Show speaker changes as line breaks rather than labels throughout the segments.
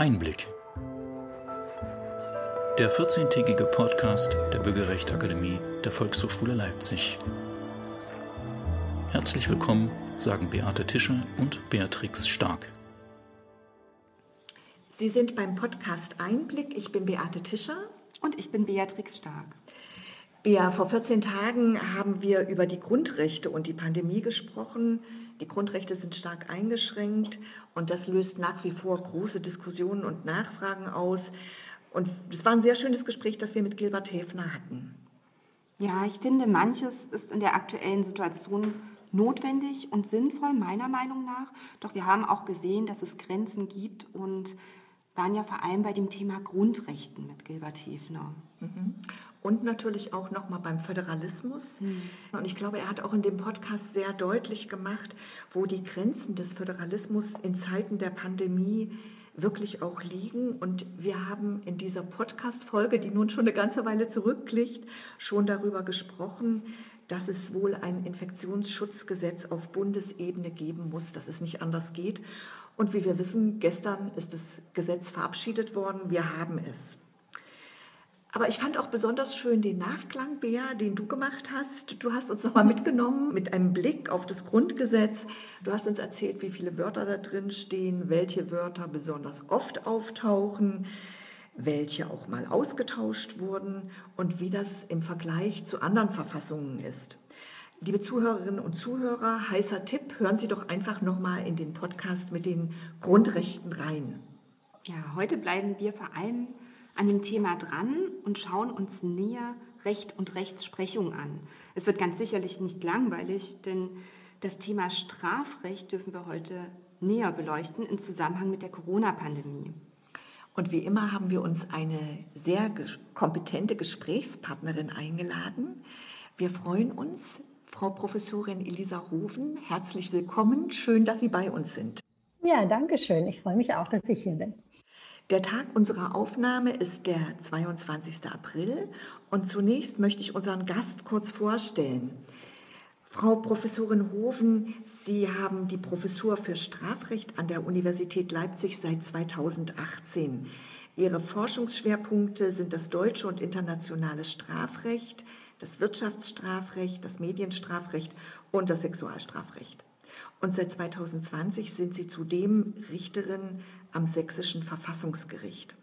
Einblick. Der 14-tägige Podcast der Bürgerrechtsakademie der Volkshochschule Leipzig. Herzlich willkommen, sagen Beate Tischer und Beatrix Stark.
Sie sind beim Podcast Einblick. Ich bin Beate Tischer.
Und ich bin Beatrix Stark.
Ja, vor 14 Tagen haben wir über die Grundrechte und die Pandemie gesprochen. Die Grundrechte sind stark eingeschränkt und das löst nach wie vor große Diskussionen und Nachfragen aus. Und es war ein sehr schönes Gespräch, das wir mit Gilbert Häfner hatten.
Ja, ich finde, manches ist in der aktuellen Situation notwendig und sinnvoll, meiner Meinung nach. Doch wir haben auch gesehen, dass es Grenzen gibt und waren ja vor allem bei dem Thema Grundrechten mit Gilbert Häfner.
Mhm und natürlich auch nochmal beim Föderalismus. Mhm. Und ich glaube, er hat auch in dem Podcast sehr deutlich gemacht, wo die Grenzen des Föderalismus in Zeiten der Pandemie wirklich auch liegen. Und wir haben in dieser Podcast-Folge, die nun schon eine ganze Weile zurückliegt, schon darüber gesprochen, dass es wohl ein Infektionsschutzgesetz auf Bundesebene geben muss, dass es nicht anders geht. Und wie wir wissen, gestern ist das Gesetz verabschiedet worden. Wir haben es. Aber ich fand auch besonders schön den Nachklang, Bea, den du gemacht hast. Du hast uns nochmal mitgenommen mit einem Blick auf das Grundgesetz. Du hast uns erzählt, wie viele Wörter da drin stehen, welche Wörter besonders oft auftauchen, welche auch mal ausgetauscht wurden und wie das im Vergleich zu anderen Verfassungen ist. Liebe Zuhörerinnen und Zuhörer, heißer Tipp, hören Sie doch einfach nochmal in den Podcast mit den Grundrechten rein.
Ja, heute bleiben wir vor allem an dem Thema dran und schauen uns näher Recht und Rechtsprechung an. Es wird ganz sicherlich nicht langweilig, denn das Thema Strafrecht dürfen wir heute näher beleuchten im Zusammenhang mit der Corona-Pandemie.
Und wie immer haben wir uns eine sehr kompetente Gesprächspartnerin eingeladen. Wir freuen uns, Frau Professorin Elisa Rufen, herzlich willkommen. Schön, dass Sie bei uns sind.
Ja, danke schön. Ich freue mich auch, dass ich hier bin.
Der Tag unserer Aufnahme ist der 22. April und zunächst möchte ich unseren Gast kurz vorstellen. Frau Professorin Hofen, Sie haben die Professur für Strafrecht an der Universität Leipzig seit 2018. Ihre Forschungsschwerpunkte sind das deutsche und internationale Strafrecht, das Wirtschaftsstrafrecht, das Medienstrafrecht und das Sexualstrafrecht. Und seit 2020 sind Sie zudem Richterin am Sächsischen Verfassungsgericht.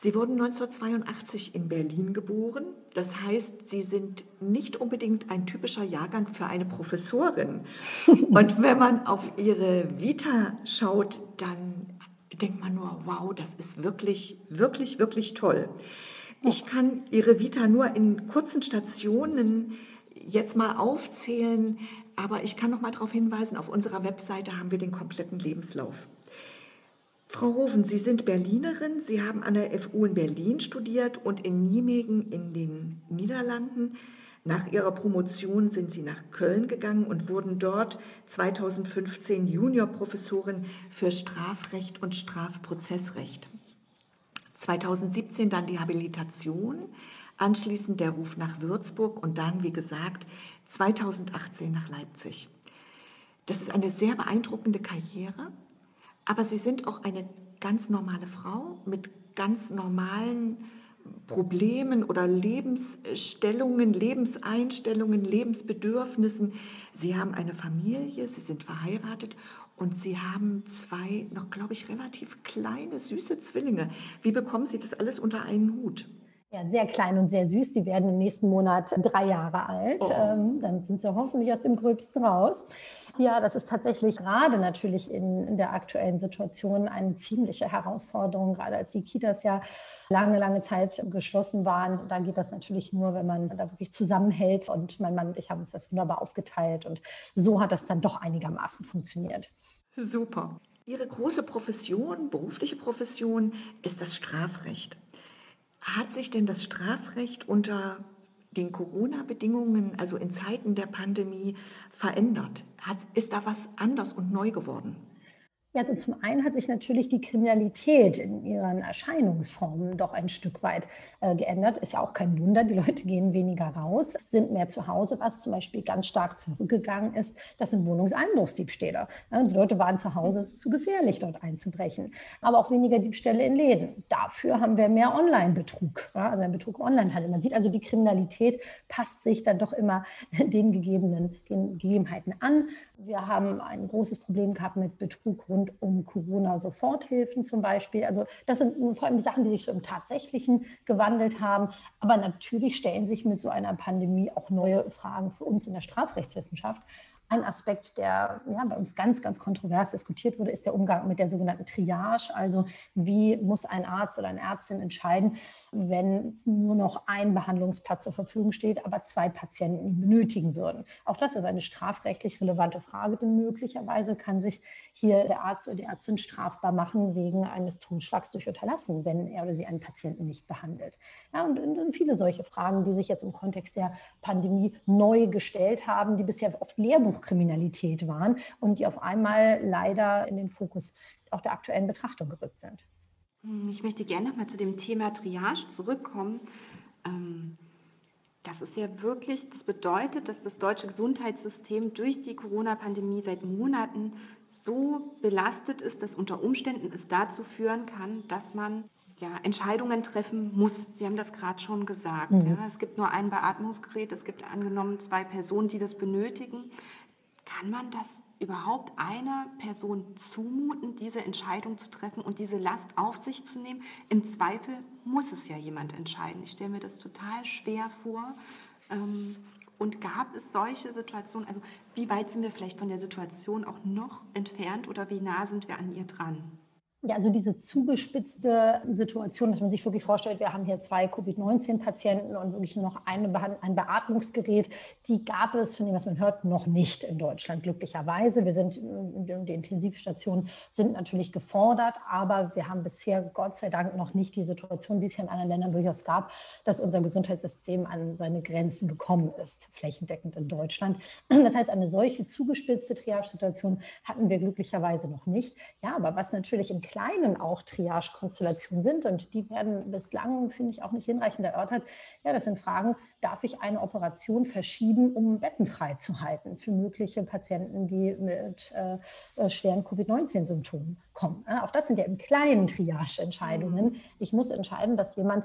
Sie wurden 1982 in Berlin geboren. Das heißt, Sie sind nicht unbedingt ein typischer Jahrgang für eine Professorin. Und wenn man auf Ihre Vita schaut, dann denkt man nur, wow, das ist wirklich, wirklich, wirklich toll. Ich kann Ihre Vita nur in kurzen Stationen jetzt mal aufzählen, aber ich kann noch mal darauf hinweisen, auf unserer Webseite haben wir den kompletten Lebenslauf. Frau Hofen, Sie sind Berlinerin, Sie haben an der FU in Berlin studiert und in Nijmegen in den Niederlanden. Nach Ihrer Promotion sind Sie nach Köln gegangen und wurden dort 2015 Juniorprofessorin für Strafrecht und Strafprozessrecht. 2017 dann die Habilitation, anschließend der Ruf nach Würzburg und dann, wie gesagt, 2018 nach Leipzig. Das ist eine sehr beeindruckende Karriere. Aber sie sind auch eine ganz normale Frau mit ganz normalen Problemen oder Lebensstellungen, Lebenseinstellungen, Lebensbedürfnissen. Sie haben eine Familie, sie sind verheiratet und sie haben zwei, noch glaube ich, relativ kleine, süße Zwillinge. Wie bekommen Sie das alles unter einen Hut?
Ja, sehr klein und sehr süß. Die werden im nächsten Monat drei Jahre alt. Oh. Ähm, dann sind sie hoffentlich aus dem Gröbsten raus. Ja, das ist tatsächlich gerade natürlich in, in, der aktuellen Situation eine ziemliche Herausforderung, gerade als die Kitas ja lange, lange Zeit geschlossen waren. Da geht das natürlich nur, wenn man da wirklich zusammenhält. Und mein Mann und ich haben uns das wunderbar aufgeteilt. Und so hat das dann doch einigermaßen funktioniert.
Super. Ihre große Profession, berufliche Profession, ist das Strafrecht. Hat sich denn das Strafrecht unter den Corona-Bedingungen, also in Zeiten der Pandemie, verändert? Hat, ist da was anders und neu geworden?
Ja, also zum einen hat sich natürlich die Kriminalität in ihren Erscheinungsformen doch ein Stück weit äh, geändert. Ist ja auch kein Wunder, die Leute gehen weniger raus, sind mehr zu Hause. Was zum Beispiel ganz stark zurückgegangen ist, das sind Wohnungseinbruchsdiebstähle. Ja, die Leute waren zu Hause, es ist zu gefährlich, dort einzubrechen. Aber auch weniger Diebstähle in Läden. Dafür haben wir mehr Online-Betrug, ja, also Betrug Online-Handel. Man sieht also, die Kriminalität passt sich dann doch immer den gegebenen den Gegebenheiten an. Wir haben ein großes Problem gehabt mit Betrug rund um Corona-Soforthilfen zum Beispiel. Also das sind vor allem die Sachen, die sich so im Tatsächlichen gewandelt haben. Aber natürlich stellen sich mit so einer Pandemie auch neue Fragen für uns in der Strafrechtswissenschaft. Ein Aspekt, der ja, bei uns ganz, ganz kontrovers diskutiert wurde, ist der Umgang mit der sogenannten Triage. Also wie muss ein Arzt oder eine Ärztin entscheiden, wenn nur noch ein Behandlungsplatz zur Verfügung steht, aber zwei Patienten benötigen würden. Auch das ist eine strafrechtlich relevante Frage, denn möglicherweise kann sich hier der Arzt oder die Ärztin strafbar machen wegen eines Totschlags durch Unterlassen, wenn er oder sie einen Patienten nicht behandelt. Ja, und, und viele solche Fragen, die sich jetzt im Kontext der Pandemie neu gestellt haben, die bisher oft Lehrbuchkriminalität waren und die auf einmal leider in den Fokus auch der aktuellen Betrachtung gerückt sind.
Hm, ich möchte gerne noch mal zu dem Thema Triage zurückkommen. Ähm, das ist ja wirklich, das bedeutet, dass das deutsche Gesundheitssystem durch die Corona-Pandemie seit Monaten so belastet ist, dass unter Umständen es dazu führen kann, dass man ja, Entscheidungen treffen muss. Sie haben das gerade schon gesagt. Mhm. Ja. Es gibt nur ein Beatmungsgerät, es gibt angenommen zwei Personen, die das benötigen. Kann man das überhaupt einer Person zumuten, diese Entscheidung zu treffen und diese Last auf sich zu nehmen? Im Zweifel muss es ja jemand entscheiden. Ich stelle mir das total schwer vor. Ähm, und gab es solche Situationen, also wie weit sind wir vielleicht von der Situation auch noch entfernt oder wie nah sind wir an ihr dran?
Ja, also diese zugespitzte Situation, dass man sich wirklich vorstellt, wir haben hier zwei Covid-19-Patienten und wirklich nur noch eine ein Beatmungsgerät, die gab es, von dem, was man hört, noch nicht in Deutschland, glücklicherweise. Wir sind, die Intensivstationen sind natürlich gefordert, aber wir haben bisher Gott sei Dank noch nicht die Situation, wie es ja in anderen Ländern durchaus gab, dass unser Gesundheitssystem an seine Grenzen gekommen ist, flächendeckend in Deutschland. Das heißt, eine solche zugespitzte Triage-Situation hatten wir glücklicherweise noch nicht. Ja, aber was natürlich in Kleinen auch Triage-Konstellationen sind und die werden bislang, finde ich, auch nicht hinreichend erörtert. Ja, das sind Fragen, darf ich eine Operation verschieben, um Betten frei zu halten für mögliche Patienten, die mit äh, äh schweren Covid-19-Symptomen kommen. Auch das sind ja im kleinen Triage-Entscheidungen. Mhm. Ich muss entscheiden, dass jemand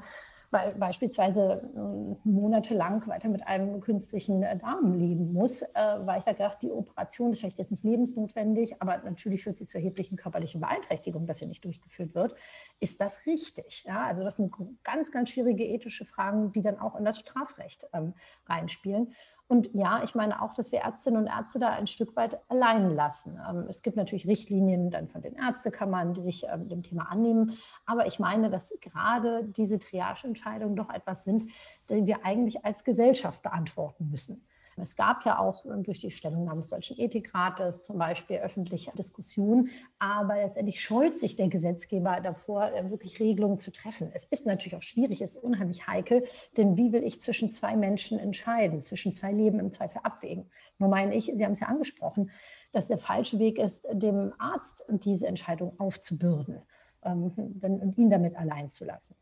weil beispielsweise äh, monatelang weiter mit einem künstlichen äh, Darm leben muss, äh, weil ich da gedacht, die Operation ist vielleicht jetzt nicht lebensnotwendig, aber natürlich führt sie zu erheblichen körperlichen Beeinträchtigungen, dass sie nicht durchgeführt wird. Ist das richtig? Ja, also das sind ganz, ganz schwierige ethische Fragen, die dann auch in das Strafrecht ähm, reinspielen. Und ja, ich meine auch, dass wir Ärztinnen und Ärzte da ein Stück weit allein lassen. Ähm, es gibt natürlich Richtlinien dann von den Ärztekammern, die sich ähm, dem Thema annehmen. Aber ich meine, dass gerade diese Triageentscheidungen doch etwas sind, die wir eigentlich als Gesellschaft beantworten müssen. Es gab ja auch ähm, durch die Stellungnahme des Deutschen Ethikrates zum Beispiel öffentliche Diskussionen, aber letztendlich scheut sich der Gesetzgeber davor, äh, wirklich Regelungen zu treffen. Es ist natürlich auch schwierig, es ist unheimlich heikel, denn wie will ich zwischen zwei Menschen entscheiden, zwischen zwei Leben im Zweifel abwägen? Nur meine ich, Sie haben es ja angesprochen, dass der falsche Weg ist, dem Arzt diese Entscheidung aufzubürden ähm, und ihn damit allein zu lassen.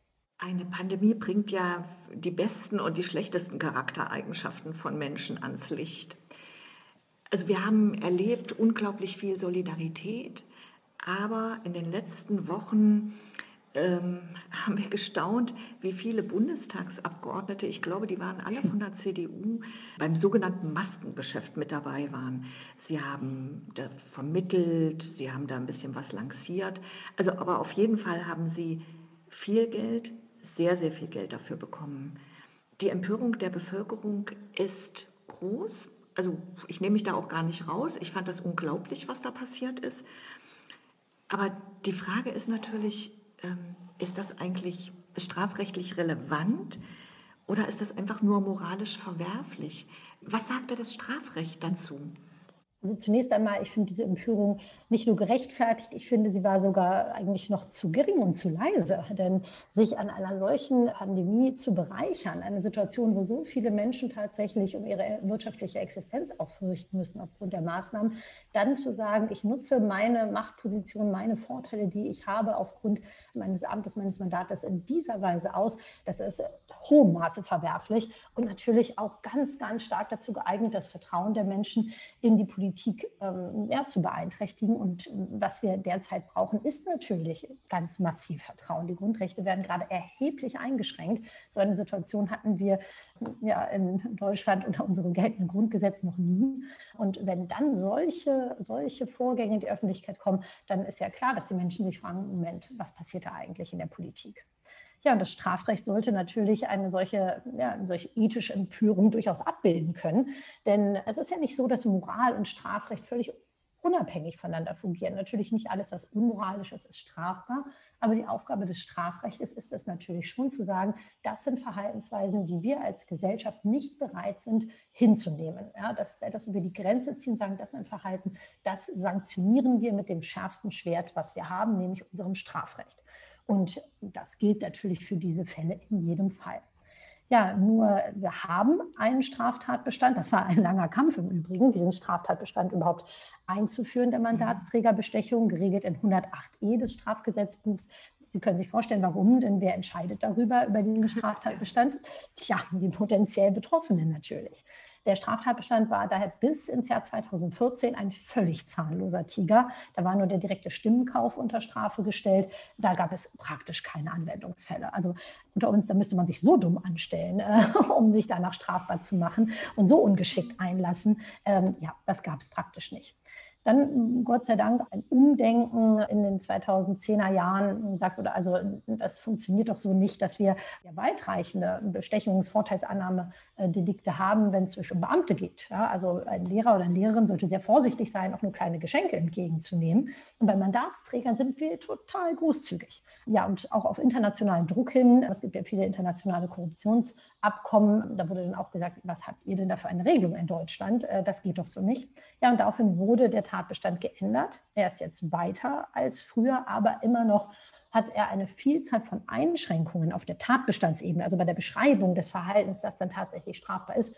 Eine Pandemie bringt ja die besten und die schlechtesten Charaktereigenschaften von Menschen ans Licht. Also wir haben erlebt unglaublich viel Solidarität, aber in den letzten Wochen ähm, haben wir gestaunt, wie viele Bundestagsabgeordnete, ich glaube, die waren alle von der CDU, beim sogenannten Maskengeschäft mit dabei waren. Sie haben da vermittelt, sie haben da ein bisschen was lanciert. Also, aber auf jeden Fall haben sie viel Geld sehr, sehr viel Geld dafür bekommen. Die Empörung der Bevölkerung ist groß. Also ich nehme mich da auch gar nicht raus. Ich fand das unglaublich, was da passiert ist. Aber die Frage ist natürlich, ähm, ist das eigentlich strafrechtlich relevant oder ist das einfach nur moralisch verwerflich? Was sagt da das Strafrecht dazu?
Also zunächst einmal, ich finde diese Empörung nicht nur gerechtfertigt, ich finde, sie war sogar eigentlich noch zu gering und zu leise. Denn sich an einer solchen Pandemie zu bereichern, eine Situation, wo so viele Menschen tatsächlich um ihre wirtschaftliche Existenz auch fürchten müssen aufgrund der Maßnahmen, dann zu sagen, ich nutze meine Machtposition, meine Vorteile, die ich habe aufgrund meines Amtes, meines Mandates in dieser Weise aus, das ist hohem Maße verwerflich und natürlich auch ganz, ganz stark dazu geeignet, das Vertrauen der Menschen in die Politik ähm, ja, zu beeinträchtigen. Und was wir derzeit brauchen, ist natürlich ganz massiv Vertrauen. Die Grundrechte werden gerade erheblich eingeschränkt. So eine Situation hatten wir ja in Deutschland unter unserem geltenden Grundgesetz noch nie. Und wenn dann solche, solche Vorgänge in die Öffentlichkeit kommen, dann ist ja klar, dass die Menschen sich fragen, Moment, was passiert da eigentlich in der Politik? Ja, und das Strafrecht sollte natürlich eine solche, ja, eine solche ethische Empörung durchaus abbilden können. Denn es ist ja nicht so, dass Moral und Strafrecht völlig unabhängig voneinander fungieren. Natürlich nicht alles, was unmoralisch ist, ist strafbar, aber die Aufgabe des Strafrechts ist es natürlich schon zu sagen, das sind Verhaltensweisen, die wir als Gesellschaft nicht bereit sind hinzunehmen. Ja, das ist etwas, wo wir die Grenze ziehen, sagen, das ist ein Verhalten, das sanktionieren wir mit dem schärfsten Schwert, was wir haben, nämlich unserem Strafrecht. Und das gilt natürlich für diese Fälle in jedem Fall. Ja, nur wir haben einen Straftatbestand. Das war ein langer Kampf im Übrigen, diesen Straftatbestand überhaupt einzuführen, der Mandatsträgerbestechung, geregelt in 108e des Strafgesetzbuchs. Sie können sich vorstellen, warum, denn wer entscheidet darüber, über diesen Straftatbestand? Tja, die potenziell Betroffenen natürlich. Der Straftatbestand war daher bis ins Jahr 2014 ein völlig zahnloser Tiger. Da war nur der direkte Stimmenkauf unter Strafe gestellt. Da gab es praktisch keine Anwendungsfälle. Also unter uns, da müsste man sich so dumm anstellen, äh, um sich danach strafbar zu machen und so ungeschickt einlassen. Ähm, ja, das gab es praktisch nicht. Dann Gott sei Dank ein Umdenken in den 2010er Jahren sagt wurde, also das funktioniert doch so nicht, dass wir weitreichende Bestechungsvorteilsannahmedelikte haben, wenn es um Beamte geht. Ja, also ein Lehrer oder eine Lehrerin sollte sehr vorsichtig sein, auch nur kleine Geschenke entgegenzunehmen. Und bei Mandatsträgern sind wir total großzügig. Ja, und auch auf internationalen Druck hin. Es gibt ja viele internationale Korruptionsabkommen. Da wurde dann auch gesagt, was habt ihr denn da für eine Regelung in Deutschland? Äh, das geht doch so nicht. Ja, und daraufhin wurde der Tatbestand geändert. Er ist jetzt weiter als früher, aber immer noch hat er eine Vielzahl von Einschränkungen auf der Tatbestandsebene, also bei der Beschreibung des Verhaltens, das dann tatsächlich strafbar ist,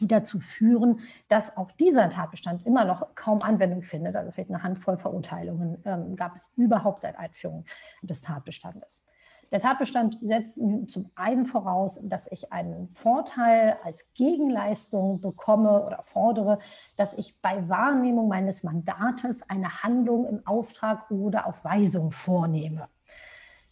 die dazu führen, dass auch dieser Tatbestand immer noch kaum Anwendung findet. Also vielleicht eine Handvoll Verurteilungen ähm, gab es überhaupt seit Einführung des Tatbestandes. Der Tatbestand setzt zum einen voraus, dass ich einen Vorteil als Gegenleistung bekomme oder fordere, dass ich bei Wahrnehmung meines Mandates eine Handlung im Auftrag oder auf Weisung vornehme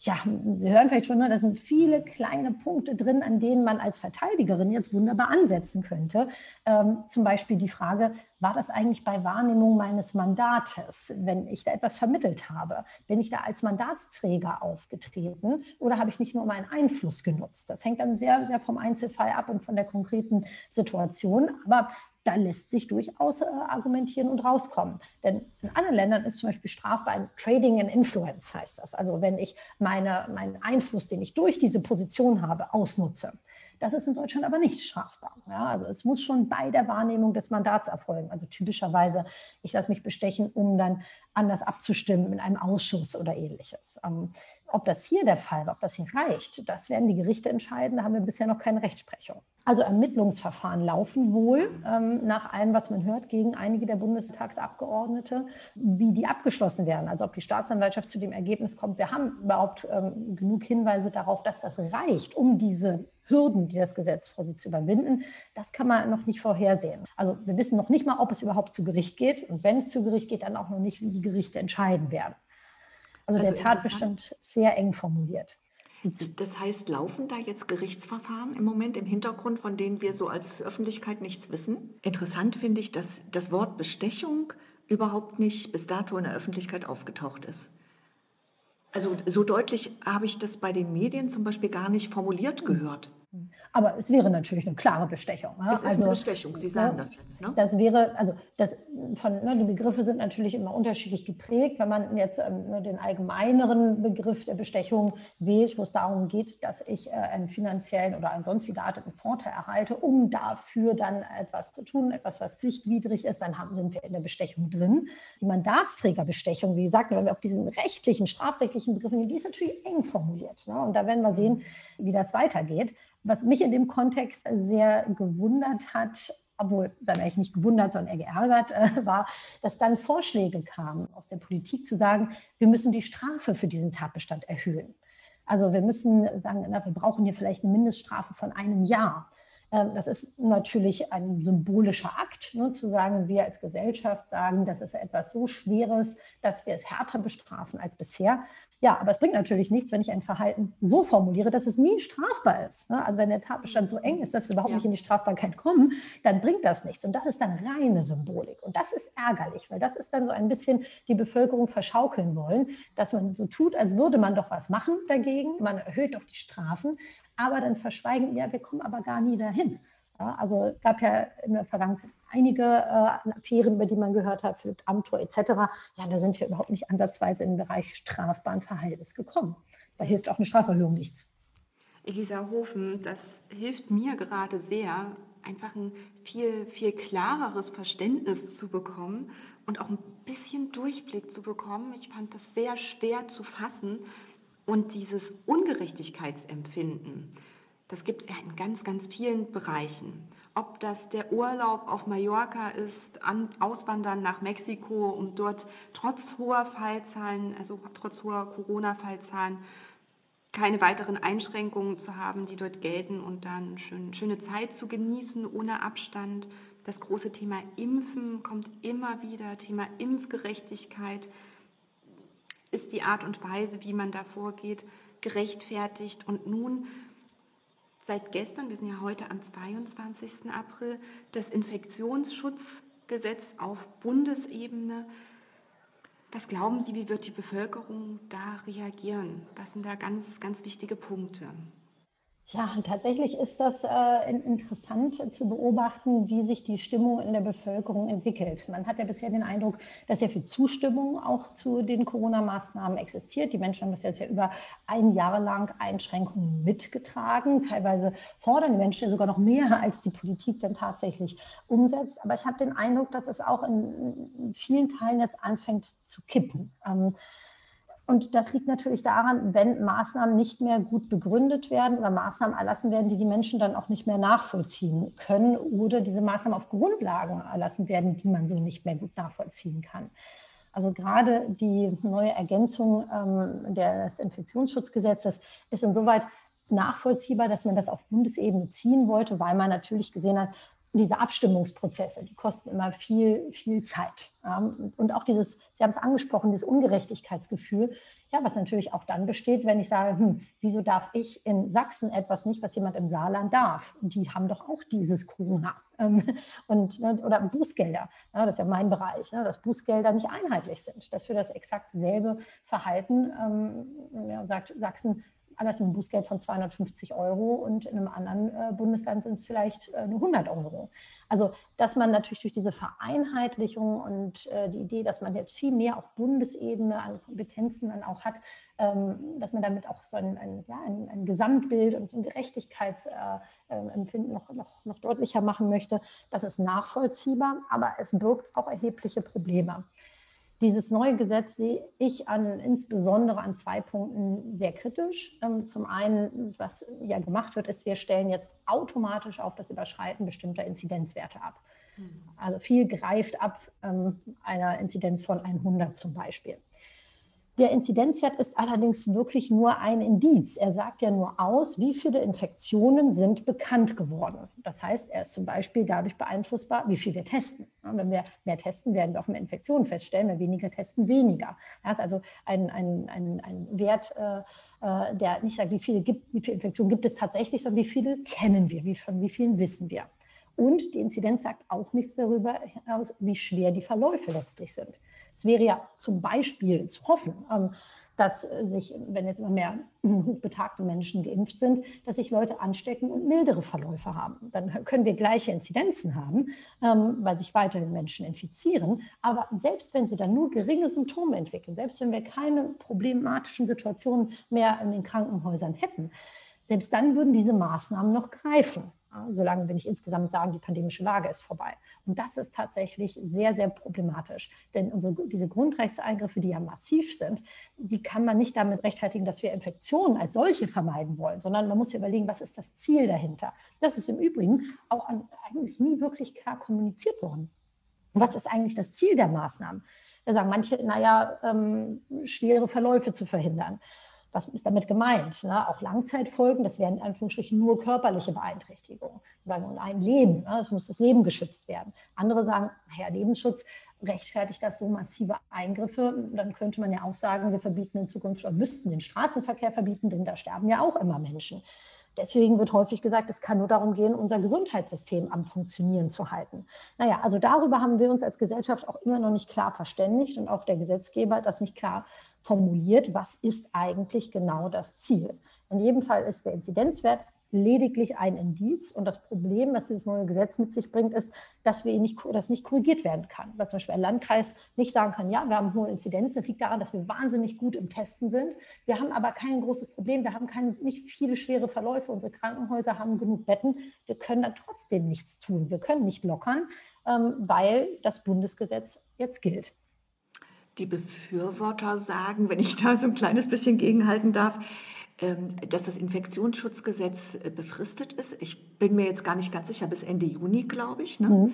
ja, Sie hören vielleicht schon, ne, da sind viele kleine Punkte drin, an denen man als Verteidigerin jetzt wunderbar ansetzen könnte. Ähm, zum Beispiel die Frage, war das eigentlich bei Wahrnehmung meines Mandates, wenn ich da etwas vermittelt habe? Bin ich da als Mandatsträger aufgetreten oder habe ich nicht nur meinen Einfluss genutzt? Das hängt dann sehr, sehr vom Einzelfall ab und von der konkreten Situation. Aber da lässt sich durchaus äh, argumentieren und rauskommen. Denn in anderen Ländern ist zum Beispiel strafbar ein Trading in Influence, heißt das. Also wenn ich meine, meinen Einfluss, den ich durch diese Position habe, ausnutze. Das ist in Deutschland aber nicht strafbar. Ja, also es muss schon bei der Wahrnehmung des Mandats erfolgen. Also typischerweise, ich lasse mich bestechen, um dann anders abzustimmen in einem Ausschuss oder ähnliches. Ähm, ob das hier der Fall war, ob das hier reicht, das werden die Gerichte entscheiden. Da haben wir bisher noch keine Rechtsprechung. Also Ermittlungsverfahren laufen wohl, ähm, nach allem, was man hört, gegen einige der Bundestagsabgeordnete. Wie die abgeschlossen werden, also ob die Staatsanwaltschaft zu dem Ergebnis kommt, wir haben überhaupt ähm, genug Hinweise darauf, dass das reicht, um diese Hürden, die das Gesetz vorsieht, zu überwinden, das kann man noch nicht vorhersehen. Also wir wissen noch nicht mal, ob es überhaupt zu Gericht geht und wenn es zu Gericht geht, dann auch noch nicht, wie die Gerichte entscheiden werden. Also, also der Tatbestand sehr eng formuliert.
Das heißt, laufen da jetzt Gerichtsverfahren im Moment im Hintergrund, von denen wir so als Öffentlichkeit nichts wissen? Interessant finde ich, dass das Wort Bestechung überhaupt nicht bis dato in der Öffentlichkeit aufgetaucht ist. Also so deutlich habe ich das bei den Medien zum Beispiel gar nicht formuliert gehört.
Aber es wäre natürlich eine klare Bestechung.
Ne? Es ist also, eine Bestechung, Sie sagen ne, das jetzt. Ne?
Das wäre, also das von, ne, die Begriffe sind natürlich immer unterschiedlich geprägt. Wenn man jetzt ähm, nur den allgemeineren Begriff der Bestechung wählt, wo es darum geht, dass ich äh, einen finanziellen oder einen sonst wie gearteten Vorteil erhalte, um dafür dann etwas zu tun, etwas, was pflichtwidrig ist, dann haben, sind wir in der Bestechung drin. Die Mandatsträgerbestechung, wie gesagt, wenn wir auf diesen rechtlichen, strafrechtlichen Begriffen gehen, die ist natürlich eng formuliert. Ne? Und da werden wir sehen, wie das weitergeht. Was mich in dem Kontext sehr gewundert hat, obwohl, dann wäre ich nicht gewundert, sondern eher geärgert äh, war, dass dann Vorschläge kamen aus der Politik zu sagen, wir müssen die Strafe für diesen Tatbestand erhöhen. Also wir müssen sagen, na, wir brauchen hier vielleicht eine Mindeststrafe von einem Jahr. Ähm, das ist natürlich ein symbolischer Akt, ne, zu sagen, wir als Gesellschaft sagen, das ist etwas so Schweres, dass wir es härter bestrafen als bisher. Ja, aber es bringt natürlich nichts, wenn ich ein Verhalten so formuliere, dass es nie strafbar ist. Ne? Also wenn der Tatbestand so eng ist, dass wir überhaupt ja. nicht in die Strafbarkeit kommen, dann bringt das nichts. Und das ist dann reine Symbolik. Und das ist ärgerlich, weil das ist dann so ein bisschen die Bevölkerung verschaukeln wollen, dass man so tut, als würde man doch was machen dagegen. Man erhöht doch die Strafen, aber dann verschweigen, ja, wir kommen aber gar nie dahin. Ja, also gab ja in der Vergangenheit einige äh, Affären, über die man gehört hat, Philipp Amthor etc. Ja, da sind wir überhaupt nicht ansatzweise den Bereich strafbaren Verhaltens gekommen. Da hilft auch eine Straferhöhung nichts.
Elisa Hofen, das hilft mir gerade sehr, einfach ein viel, viel klareres Verständnis zu bekommen und auch ein bisschen Durchblick zu bekommen. Ich fand das sehr schwer zu fassen und dieses Ungerechtigkeitsempfinden das gibt es ja in ganz, ganz vielen Bereichen. Ob das der Urlaub auf Mallorca ist, an, Auswandern nach Mexiko, um dort trotz hoher Fallzahlen, also trotz hoher Corona-Fallzahlen, keine weiteren Einschränkungen zu haben, die dort gelten und dann schön, schöne Zeit zu genießen ohne Abstand. Das große Thema Impfen kommt immer wieder, Thema Impfgerechtigkeit ist die Art und Weise, wie man da vorgeht, gerechtfertigt. Und nun seit gestern, wir sind ja heute am 22. April, das Infektionsschutzgesetz auf Bundesebene. Was glauben Sie, wie wird die Bevölkerung da reagieren? Was sind da ganz, ganz wichtige Punkte?
Ja, tatsächlich ist das äh, interessant zu beobachten, wie sich die Stimmung in der Bevölkerung entwickelt. Man hat ja bisher den Eindruck, dass sehr viel Zustimmung auch zu den Corona-Maßnahmen existiert. Die Menschen haben das jetzt ja über ein Jahr lang Einschränkungen mitgetragen. Teilweise fordern die Menschen sogar noch mehr, als die Politik dann tatsächlich umsetzt. Aber ich habe den Eindruck, dass es auch in, in vielen Teilen jetzt anfängt zu kippen. Ähm, und das liegt natürlich daran, wenn Maßnahmen nicht mehr gut begründet werden oder Maßnahmen erlassen werden, die die Menschen dann auch nicht mehr nachvollziehen können oder diese Maßnahmen auf Grundlagen erlassen werden, die man so nicht mehr gut nachvollziehen kann. Also gerade die neue Ergänzung ähm, des Infektionsschutzgesetzes ist insoweit nachvollziehbar, dass man das auf Bundesebene ziehen wollte, weil man natürlich gesehen hat, diese Abstimmungsprozesse, die kosten immer viel, viel Zeit. Und auch dieses, Sie haben es angesprochen, dieses Ungerechtigkeitsgefühl, ja, was natürlich auch dann besteht, wenn ich sage, hm, wieso darf ich in Sachsen etwas nicht, was jemand im Saarland darf? Und die haben doch auch dieses Corona. Ähm, und, ne, oder Bußgelder, das ist ja mein Bereich, ne, dass Bußgelder nicht einheitlich sind, dass für das exakt selbe Verhalten ähm, ja, sagt Sachsen anders einem Bußgeld von 250 Euro und in einem anderen äh, Bundesland sind es vielleicht äh, nur 100 Euro. Also, dass man natürlich durch diese Vereinheitlichung und äh, die Idee, dass man jetzt viel mehr auf Bundesebene an Kompetenzen dann auch hat, ähm, dass man damit auch so ein, ein, ja, ein, ein Gesamtbild und so ein Gerechtigkeitsempfinden noch, noch, noch deutlicher machen möchte, das ist nachvollziehbar, aber es birgt auch erhebliche Probleme. Dieses neue Gesetz sehe ich an, insbesondere an zwei Punkten sehr kritisch. Ähm, zum einen, was ja gemacht wird, ist, wir stellen jetzt automatisch auf das Überschreiten bestimmter Inzidenzwerte ab. Mhm. Also viel greift ab ähm, einer Inzidenz von 100 zum Beispiel. Der Inzidenzwert ist allerdings wirklich nur ein Indiz. Er sagt ja nur aus, wie viele Infektionen sind bekannt geworden. Das heißt, er ist zum Beispiel dadurch beeinflussbar, wie viel wir testen. Wenn wir mehr testen, werden wir auch mehr Infektionen feststellen. Wenn wir weniger testen, weniger. Das ist also ein, ein, ein, ein Wert, äh, äh, der nicht sagt, wie viele, gibt, wie viele Infektionen gibt es tatsächlich, sondern wie viele kennen wir, wie, von wie vielen wissen wir. Und die Inzidenz sagt auch nichts darüber aus, wie schwer die Verläufe letztlich sind. Es wäre ja zum Beispiel zu hoffen, ähm, dass sich, wenn jetzt immer mehr hochbetagte Menschen geimpft sind, dass sich Leute anstecken und mildere Verläufe haben. Dann können wir gleiche Inzidenzen haben, ähm, weil sich weiterhin Menschen infizieren. Aber selbst wenn sie dann nur geringe Symptome entwickeln, selbst wenn wir keine problematischen Situationen mehr in den Krankenhäusern hätten, selbst dann würden diese Maßnahmen noch greifen. Solange wir nicht insgesamt sagen, die pandemische Lage ist vorbei. Und das ist tatsächlich sehr, sehr problematisch. Denn unsere, diese Grundrechtseingriffe, die ja massiv sind, die kann man nicht damit rechtfertigen, dass wir Infektionen als solche vermeiden wollen, sondern man muss überlegen, was ist das Ziel dahinter. Das ist im Übrigen auch an, eigentlich nie wirklich klar kommuniziert worden. Was ist eigentlich das Ziel der Maßnahmen? Da sagen manche, naja, ähm, schwere Verläufe zu verhindern. Was ist damit gemeint? Ne? Auch Langzeitfolgen, das wären in Anführungsstrichen nur körperliche Beeinträchtigungen. Und ein Leben, ne? es muss das Leben geschützt werden. Andere sagen, Herr Lebensschutz rechtfertigt das so massive Eingriffe. Dann könnte man ja auch sagen, wir verbieten in Zukunft oder müssten den Straßenverkehr verbieten, denn da sterben ja auch immer Menschen. Deswegen wird häufig gesagt, es kann nur darum gehen, unser Gesundheitssystem am Funktionieren zu halten. Naja, also darüber haben wir uns als Gesellschaft auch immer noch nicht klar verständigt und auch der Gesetzgeber das nicht klar formuliert, was ist eigentlich genau das Ziel. In jedem Fall ist der Inzidenzwert lediglich ein Indiz. Und das Problem, was dieses neue Gesetz mit sich bringt, ist, dass wir nicht, das nicht korrigiert werden kann. Dass zum Beispiel ein Landkreis nicht sagen kann, ja, wir haben hohe Inzidenz. Das liegt daran, dass wir wahnsinnig gut im Testen sind. Wir haben aber kein großes Problem. Wir haben keine, nicht viele schwere Verläufe. Unsere Krankenhäuser haben genug Betten. Wir können dann trotzdem nichts tun. Wir können nicht lockern, ähm, weil das Bundesgesetz jetzt gilt.
Die Befürworter sagen, wenn ich da so ein kleines bisschen gegenhalten darf, dass das Infektionsschutzgesetz äh, befristet ist. Ich bin mir jetzt gar nicht ganz sicher, bis Ende Juni, glaube ich. Ne? Mhm.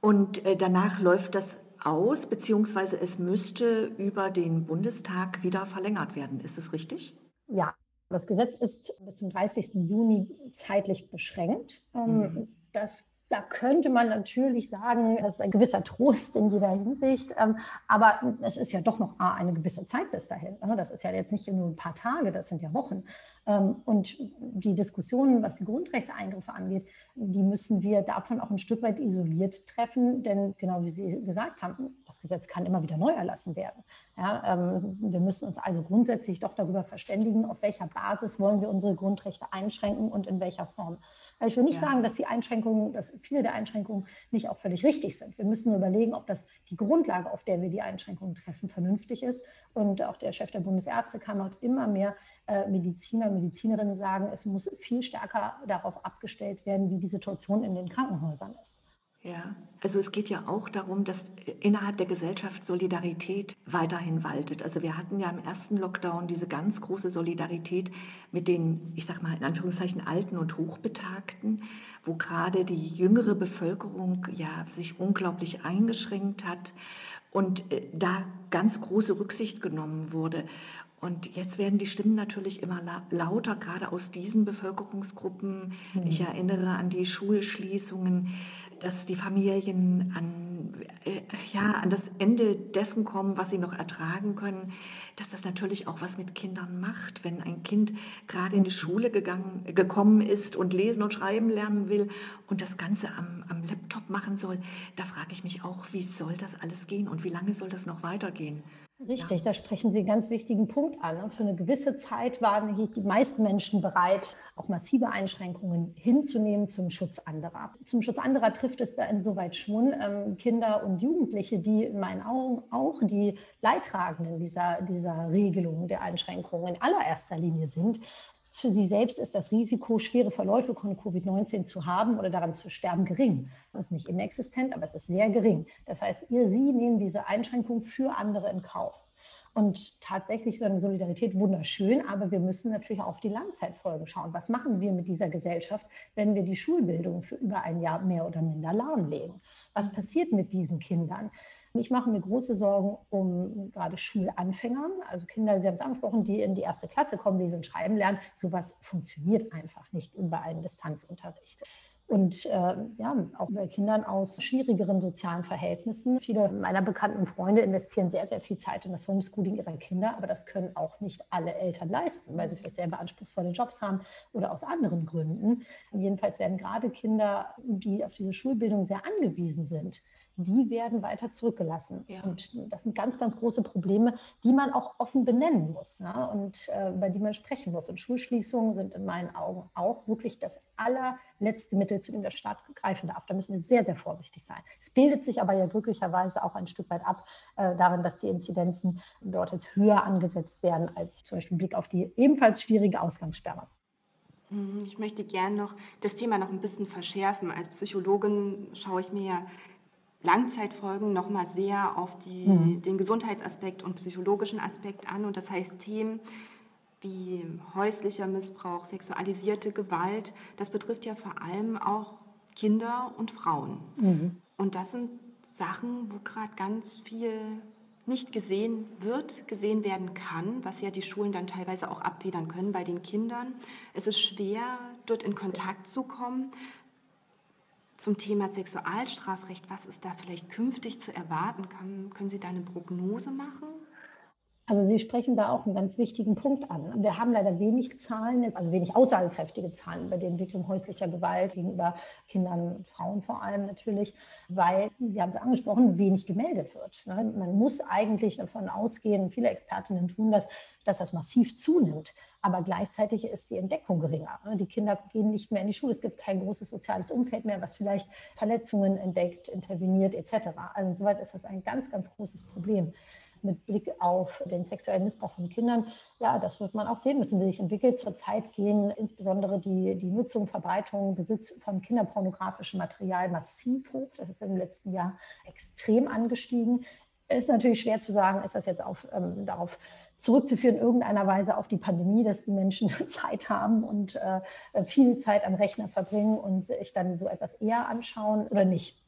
Und äh, danach läuft das aus, beziehungsweise es müsste über den Bundestag wieder verlängert werden. Ist es richtig?
Ja, das Gesetz ist bis zum 30. Juni zeitlich beschränkt. Ähm, mhm. Das da könnte man natürlich sagen, das ist ein gewisser Trost in jeder Hinsicht. Ähm, aber es ist ja doch noch eine gewisse Zeit bis dahin. Ne? Das ist ja jetzt nicht nur ein paar Tage, das sind ja Wochen. Ähm, und die Diskussionen, was die Grundrechtseingriffe angeht, die müssen wir davon auch ein Stück weit isoliert treffen. Denn genau wie Sie gesagt haben, das Gesetz kann immer wieder neu erlassen werden. Ja, ähm, wir müssen uns also grundsätzlich doch darüber verständigen, auf welcher Basis wollen wir unsere Grundrechte einschränken und in welcher Form. Ich will nicht ja. sagen, dass die Einschränkungen, dass viele der Einschränkungen nicht auch völlig richtig sind. Wir müssen überlegen, ob das die Grundlage, auf der wir die Einschränkungen treffen, vernünftig ist. Und auch der Chef der Bundesärztekammer hat immer mehr äh, Mediziner, Medizinerinnen sagen, es muss viel stärker darauf abgestellt werden, wie die Situation in den Krankenhäusern ist.
Ja, also es geht ja auch darum, dass innerhalb der Gesellschaft Solidarität weiterhin waltet. Also wir hatten ja im ersten Lockdown diese ganz große Solidarität mit den, ich sag mal in Anführungszeichen, Alten und Hochbetagten, wo gerade die jüngere Bevölkerung ja sich unglaublich eingeschränkt hat und äh, da ganz große Rücksicht genommen wurde. Und jetzt werden die Stimmen natürlich immer lauter, gerade aus diesen Bevölkerungsgruppen. Ich erinnere an die Schulschließungen dass die Familien an, äh, ja, an das Ende dessen kommen, was sie noch ertragen können, dass das natürlich auch was mit Kindern macht. Wenn ein Kind gerade in die Schule gegangen, gekommen ist und lesen und schreiben lernen will und das Ganze am, am Laptop machen soll, da frage ich mich auch, wie soll das alles gehen und wie lange soll das noch weitergehen?
Richtig, ja. da sprechen Sie einen ganz wichtigen Punkt an. Für eine gewisse Zeit waren die meisten Menschen bereit, auch massive Einschränkungen hinzunehmen zum Schutz anderer. Zum Schutz anderer trifft es da insoweit schon ähm, Kinder und Jugendliche, die in meinen Augen auch die Leidtragenden dieser, dieser Regelung der Einschränkungen in allererster Linie sind, für sie selbst ist das Risiko, schwere Verläufe von Covid-19 zu haben oder daran zu sterben, gering. Das ist nicht inexistent, aber es ist sehr gering. Das heißt, ihr, sie nehmen diese Einschränkung für andere in Kauf. Und tatsächlich ist eine Solidarität wunderschön, aber wir müssen natürlich auch auf die Langzeitfolgen schauen. Was machen wir mit dieser Gesellschaft, wenn wir die Schulbildung für über ein Jahr mehr oder minder lahmlegen? Was passiert mit diesen Kindern? Ich mache mir große Sorgen um gerade Schulanfänger, also Kinder, Sie haben es angesprochen, die in die erste Klasse kommen, lesen und schreiben lernen. Sowas funktioniert einfach nicht über einen Distanzunterricht. Und äh, ja, auch bei Kindern aus schwierigeren sozialen Verhältnissen. Viele meiner bekannten Freunde investieren sehr, sehr viel Zeit in das Homeschooling ihrer Kinder, aber das können auch nicht alle Eltern leisten, weil sie vielleicht selber anspruchsvolle Jobs haben oder aus anderen Gründen. Jedenfalls werden gerade Kinder, die auf diese Schulbildung sehr angewiesen sind, die werden weiter zurückgelassen. Ja. Und das sind ganz, ganz große Probleme, die man auch offen benennen muss ne? und äh, über die man sprechen muss. Und Schulschließungen sind in meinen Augen auch wirklich das allerletzte Mittel, zu dem der Staat greifen darf. Da müssen wir sehr, sehr vorsichtig sein. Es bildet sich aber ja glücklicherweise auch ein Stück weit ab äh, darin, dass die Inzidenzen dort jetzt höher angesetzt werden als zum Beispiel Blick auf die ebenfalls schwierige Ausgangssperre.
Hm, ich möchte gerne noch das Thema noch ein bisschen verschärfen. Als Psychologin schaue ich mir ja Langzeitfolgen nochmal sehr auf die, mhm. den Gesundheitsaspekt und psychologischen Aspekt an. Und das heißt Themen wie häuslicher Missbrauch, sexualisierte Gewalt, das betrifft ja vor allem auch Kinder und Frauen. Mhm. Und das sind Sachen, wo gerade ganz viel nicht gesehen wird, gesehen werden kann, was ja die Schulen dann teilweise auch abfedern können bei den Kindern. Es ist schwer, dort in Kontakt zu kommen. Zum Thema Sexualstrafrecht, was ist da vielleicht künftig zu erwarten? Kann, können Sie da eine Prognose machen?
Also Sie sprechen da auch einen ganz wichtigen Punkt an. Wir haben leider wenig Zahlen, also wenig aussagekräftige Zahlen über die Entwicklung häuslicher Gewalt gegenüber Kindern Frauen vor allem natürlich, weil, Sie haben es angesprochen, wenig gemeldet wird. Ne? Man muss eigentlich davon ausgehen, viele Expertinnen tun das, dass das massiv zunimmt. Aber gleichzeitig ist die Entdeckung geringer. Ne? Die Kinder gehen nicht mehr in die Schule. Es gibt kein großes soziales Umfeld mehr, was vielleicht Verletzungen entdeckt, interveniert etc. Also insoweit ist das ein ganz, ganz großes Problem mit Blick auf den sexuellen Missbrauch von Kindern. Ja, das wird man auch sehen müssen, wie sich entwickelt. Zurzeit gehen insbesondere die, die Nutzung, Verbreitung, Besitz von kinderpornografischem Material massiv hoch. Das ist im letzten Jahr extrem angestiegen. Es ist natürlich schwer zu sagen, ist das jetzt auf, ähm, darauf zurückzuführen, in irgendeiner Weise auf die Pandemie, dass die Menschen Zeit haben und äh, viel Zeit am Rechner verbringen und sich dann so etwas eher anschauen oder nicht.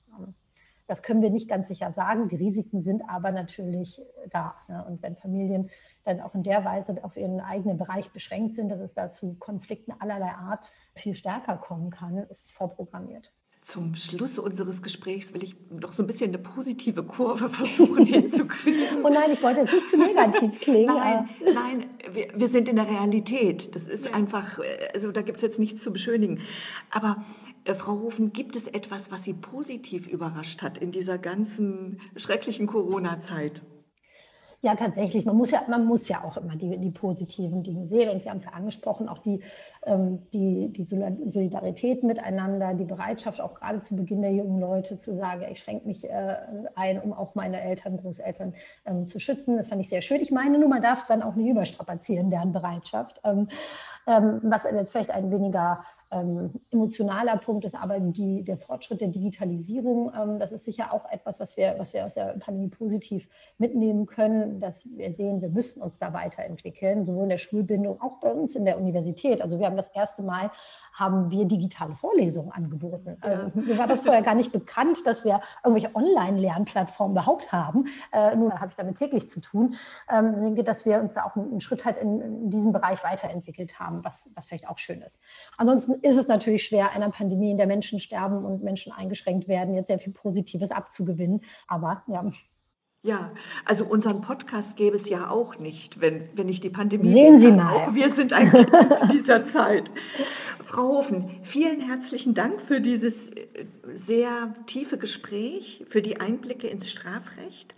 Das können wir nicht ganz sicher sagen. Die Risiken sind aber natürlich da. Ne? Und wenn Familien dann auch in der Weise auf ihren eigenen Bereich beschränkt sind, dass es da zu Konflikten allerlei Art viel stärker kommen kann, ist vorprogrammiert.
Zum Schluss unseres Gesprächs will ich noch so ein bisschen eine positive Kurve versuchen hinzukriegen.
oh nein, ich wollte jetzt nicht zu negativ klingen.
Nein, nein wir, wir, sind in der Realität. Das ist ja. einfach, also da gibt es jetzt nichts zu beschönigen. Aber äh, Frau Hofen, gibt es etwas, was Sie positiv überrascht hat in dieser ganzen schrecklichen Corona-Zeit?
Ja, tatsächlich. Man muss ja, man muss ja auch immer die, die positiven Dinge sehen. Und Sie haben es ja angesprochen, auch die, ähm, die, die Solidarität miteinander, die Bereitschaft, auch gerade zu Beginn der jungen Leute zu sagen, ich schränke mich äh, ein, um auch meine Eltern, Großeltern ähm, zu schützen. Das fand ich sehr schön. Ich meine nur, man darf es dann auch nicht überstrapazieren, deren Bereitschaft. Ähm, ähm was jetzt vielleicht ein weniger ähm, emotionaler Punkt ist aber die, der Fortschritt der Digitalisierung. Ähm, das ist sicher auch etwas, was wir, was wir aus der Pandemie positiv mitnehmen können, dass wir sehen, wir müssen uns da weiterentwickeln, sowohl in der Schulbindung, auch bei uns in der Universität. Also wir haben das erste Mal haben wir digitale Vorlesungen angeboten. Ja. Ähm, mir war das vorher gar nicht bekannt, dass wir irgendwelche Online-Lernplattformen überhaupt haben. Äh, nun habe ich damit täglich zu tun. Ähm, ich denke, dass wir uns da auch einen Schritt halt in, in diesem Bereich weiterentwickelt haben, was, was vielleicht auch schön ist. Ansonsten ist es natürlich schwer, einer Pandemie, in der Menschen sterben und Menschen eingeschränkt werden, jetzt sehr viel Positives abzugewinnen. Aber ja,
ja, also unseren Podcast gäbe es ja auch nicht, wenn, wenn nicht die Pandemie.
Sehen Sie mal.
Auch wir sind ein Kind dieser Zeit. Frau Hofen, vielen herzlichen Dank für dieses äh, sehr tiefe Gespräch, für die Einblicke ins Strafrecht.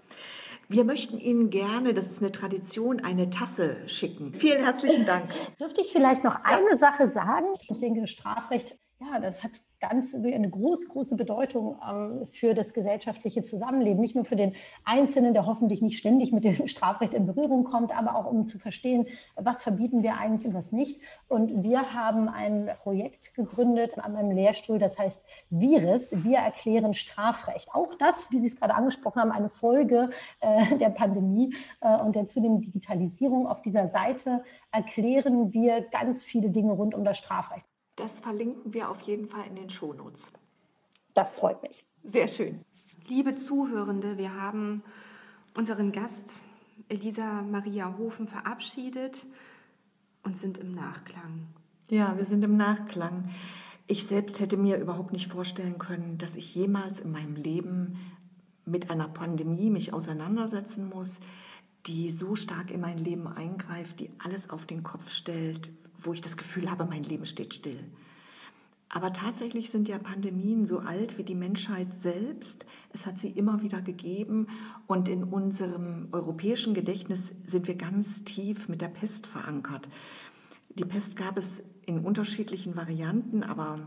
Wir möchten Ihnen gerne, das ist eine Tradition, eine Tasse schicken. Vielen herzlichen Dank.
Dürfte ich vielleicht noch eine ja. Sache sagen? Ich denke, Strafrecht, ja, das hat ganz eine große, große Bedeutung ähm, für das gesellschaftliche Zusammenleben. Nicht nur für den Einzelnen, der hoffentlich nicht ständig mit dem Strafrecht in Berührung kommt, aber auch um zu verstehen, was verbieten wir eigentlich und was nicht. Und wir haben ein Projekt gegründet an meinem Lehrstuhl, das heißt Virus. Wir erklären Strafrecht. Auch das, wie Sie es gerade angesprochen haben, eine Folge äh, der Pandemie äh, und der zunehmenden Digitalisierung. Auf dieser Seite erklären wir ganz viele Dinge rund um das Strafrecht.
Das verlinken wir auf jeden Fall in den Shownotes.
Das freut mich.
Sehr schön.
Liebe Zuhörende, wir haben unseren Gast Elisa Maria Hofen verabschiedet und sind im Nachklang.
Ja, wir sind im Nachklang. Ich selbst hätte mir überhaupt nicht vorstellen können, dass ich jemals in meinem Leben mit einer Pandemie mich auseinandersetzen muss, die so stark in mein Leben eingreift, die alles auf den Kopf stellt, wo ich das Gefühl habe, mein Leben steht still. Aber tatsächlich sind ja Pandemien so alt wie die Menschheit selbst. Es hat sie immer wieder gegeben und in unserem europäischen Gedächtnis sind wir ganz tief mit der Pest verankert. Die Pest gab es in unterschiedlichen Varianten, aber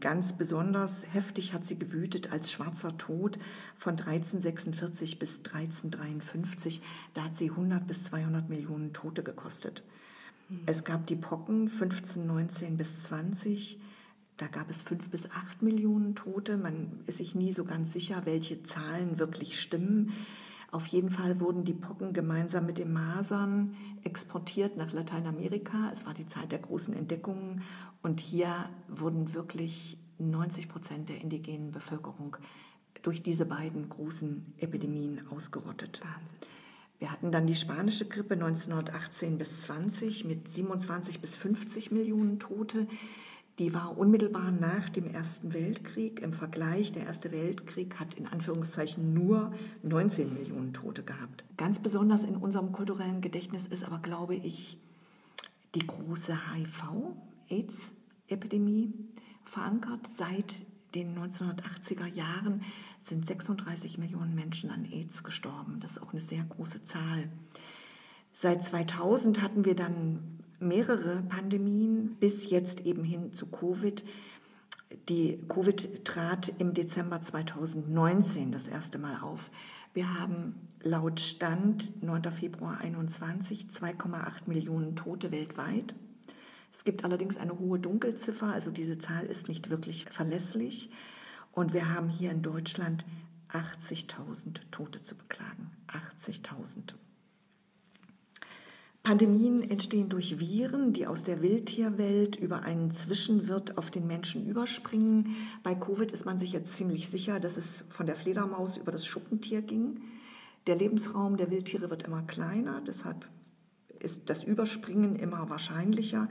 ganz besonders heftig hat sie gewütet als schwarzer Tod von 1346 bis 1353. Da hat sie 100 bis 200 Millionen Tote gekostet. Es gab die Pocken 15, 19 bis 20. Da gab es fünf bis acht Millionen Tote. Man ist sich nie so ganz sicher, welche Zahlen wirklich stimmen. Auf jeden Fall wurden die Pocken gemeinsam mit den Masern exportiert nach Lateinamerika. Es war die Zeit der großen Entdeckungen und hier wurden wirklich 90 Prozent der indigenen Bevölkerung durch diese beiden großen Epidemien ausgerottet. Wahnsinn. Wir hatten dann die spanische Grippe 1918 bis 20 mit 27 bis 50 Millionen Tote. Die war unmittelbar nach dem Ersten Weltkrieg. Im Vergleich, der Erste Weltkrieg hat in Anführungszeichen nur 19 Millionen Tote gehabt. Ganz besonders in unserem kulturellen Gedächtnis ist aber, glaube ich, die große HIV-AIDS-Epidemie verankert. Seit den 1980er Jahren sind 36 Millionen Menschen an AIDS gestorben. Das ist auch eine sehr große Zahl. Seit 2000 hatten wir dann mehrere Pandemien bis jetzt eben hin zu Covid. Die Covid trat im Dezember 2019 das erste Mal auf. Wir haben laut Stand 9. Februar 2021 2,8 Millionen Tote weltweit. Es gibt allerdings eine hohe Dunkelziffer, also diese Zahl ist nicht wirklich verlässlich. Und wir haben hier in Deutschland 80.000 Tote zu beklagen. 80.000. Pandemien entstehen durch Viren, die aus der Wildtierwelt über einen Zwischenwirt auf den Menschen überspringen. Bei Covid ist man sich jetzt ziemlich sicher, dass es von der Fledermaus über das Schuppentier ging. Der Lebensraum der Wildtiere wird immer kleiner, deshalb ist das Überspringen immer wahrscheinlicher.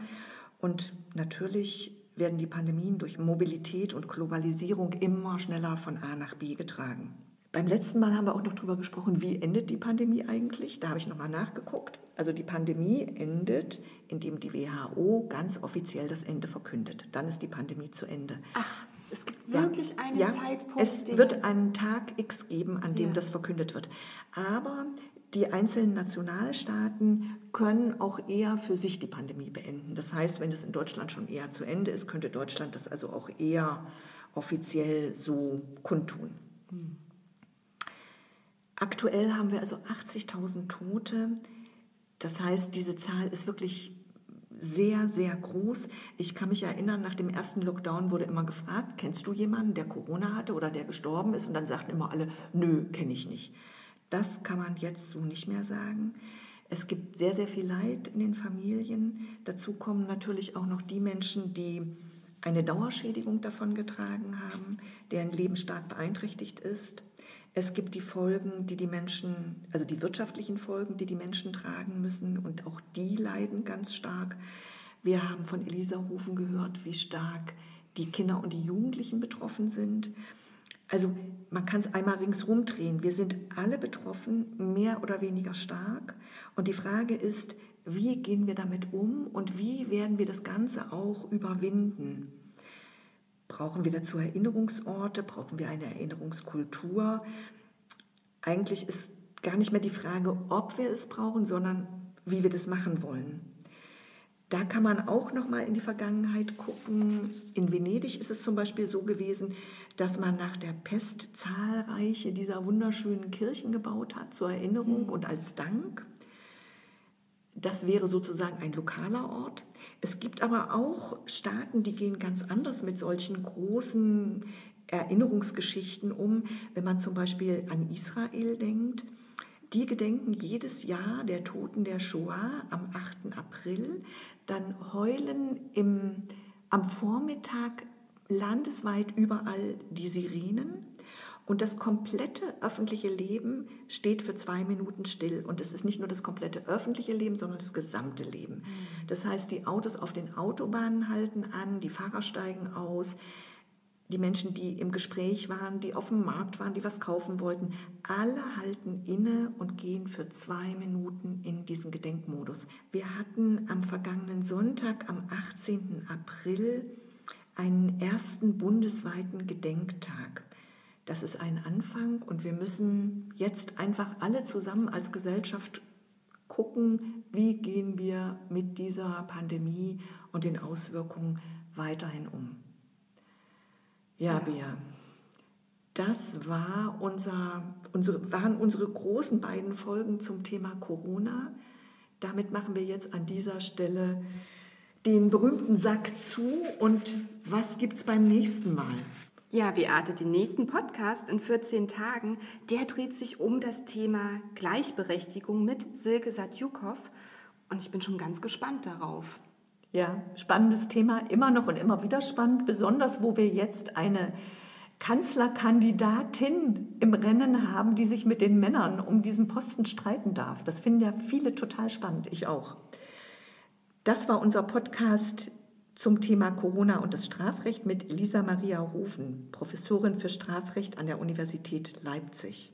Und natürlich werden die Pandemien durch Mobilität und Globalisierung immer schneller von A nach B getragen. Beim letzten Mal haben wir auch noch darüber gesprochen, wie endet die Pandemie eigentlich. Da habe ich nochmal nachgeguckt. Also die Pandemie endet, indem die WHO ganz offiziell das Ende verkündet. Dann ist die Pandemie zu Ende.
Ach, es gibt wirklich ja, einen
ja,
Zeitpunkt.
Es wird einen Tag X geben, an dem ja. das verkündet wird. Aber die einzelnen Nationalstaaten können auch eher für sich die Pandemie beenden. Das heißt, wenn es in Deutschland schon eher zu Ende ist, könnte Deutschland das also auch eher offiziell so kundtun. Hm. Aktuell haben wir also 80.000 Tote. Das heißt, diese Zahl ist wirklich sehr, sehr groß. Ich kann mich erinnern, nach dem ersten Lockdown wurde immer gefragt, kennst du jemanden, der Corona hatte oder der gestorben ist? Und dann sagten immer alle, nö, kenne ich nicht. Das kann man jetzt so nicht mehr sagen. Es gibt sehr, sehr viel Leid in den Familien. Dazu kommen natürlich auch noch die Menschen, die eine Dauerschädigung davon getragen haben, deren Leben stark beeinträchtigt ist. Es gibt die Folgen, die die Menschen, also die wirtschaftlichen Folgen, die die Menschen tragen müssen und auch die leiden ganz stark. Wir haben von Elisa Hofen gehört, wie stark die Kinder und die Jugendlichen betroffen sind. Also man kann es einmal ringsherum drehen. Wir sind alle betroffen, mehr oder weniger stark. Und die Frage ist, wie gehen wir damit um und wie werden wir das Ganze auch überwinden? Brauchen wir dazu Erinnerungsorte? Brauchen wir eine Erinnerungskultur? Eigentlich ist gar nicht mehr die Frage, ob wir es brauchen, sondern wie wir das machen wollen. Da kann man auch noch mal in die Vergangenheit gucken. In Venedig ist es zum Beispiel so gewesen, dass man nach der Pest zahlreiche dieser wunderschönen Kirchen gebaut hat zur Erinnerung und als Dank. Das wäre sozusagen ein lokaler Ort. Es gibt aber auch Staaten, die gehen ganz anders mit solchen großen Erinnerungsgeschichten um. Wenn man zum Beispiel an Israel denkt, die gedenken jedes Jahr der Toten der Shoah am 8. April. Dann heulen im, am Vormittag landesweit überall die Sirenen. Und das komplette öffentliche Leben steht für zwei Minuten still. Und es ist nicht nur das komplette öffentliche Leben, sondern das gesamte Leben. Mhm. Das heißt, die Autos auf den Autobahnen halten an, die Fahrer steigen aus, die Menschen, die im Gespräch waren, die auf dem Markt waren, die was kaufen wollten, alle halten inne und gehen für zwei Minuten in diesen Gedenkmodus. Wir hatten am vergangenen Sonntag, am 18. April, einen ersten bundesweiten Gedenktag. Das ist ein Anfang und wir müssen jetzt einfach alle zusammen als Gesellschaft gucken, wie gehen wir mit dieser Pandemie und den Auswirkungen weiterhin um. Ja, Bea, das war unser, unsere, waren unsere großen beiden Folgen zum Thema Corona. damit machen wir jetzt an dieser Stelle den berühmten Sack zu. Und was gibt es beim nächsten Mal?
Ja, Beate, den nächsten Podcast in 14 Tagen, der dreht sich um das Thema Gleichberechtigung mit Silke Satjukow. Und ich bin schon ganz gespannt darauf.
Ja, spannendes Thema, immer noch und immer wieder spannend, besonders wo wir jetzt eine Kanzlerkandidatin im Rennen haben, die sich mit den Männern um diesen Posten streiten darf. Das finden ja viele total spannend, ich auch. Das war unser Podcast zum Thema Corona und das Strafrecht mit Lisa Maria Hofen, Professorin für Strafrecht an der Universität Leipzig.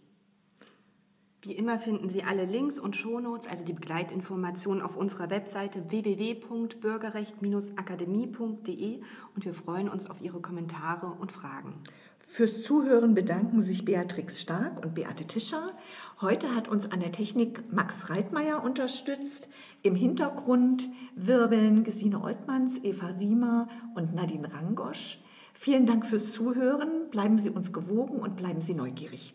Wie immer finden Sie alle Links und Shownotes, also die Begleitinformationen auf unserer Webseite www.bürgerrecht-akademie.de und wir freuen uns auf Ihre Kommentare und Fragen.
Fürs Zuhören bedanken sich Beatrix Stark und Beate Tischer. Heute hat uns an der Technik Max Reitmeier unterstützt. Im Hintergrund wirbeln Gesine Oltmanns, Eva Riemer und Nadine Rangosch. Vielen Dank fürs Zuhören. Bleiben Sie uns gewogen und bleiben Sie neugierig.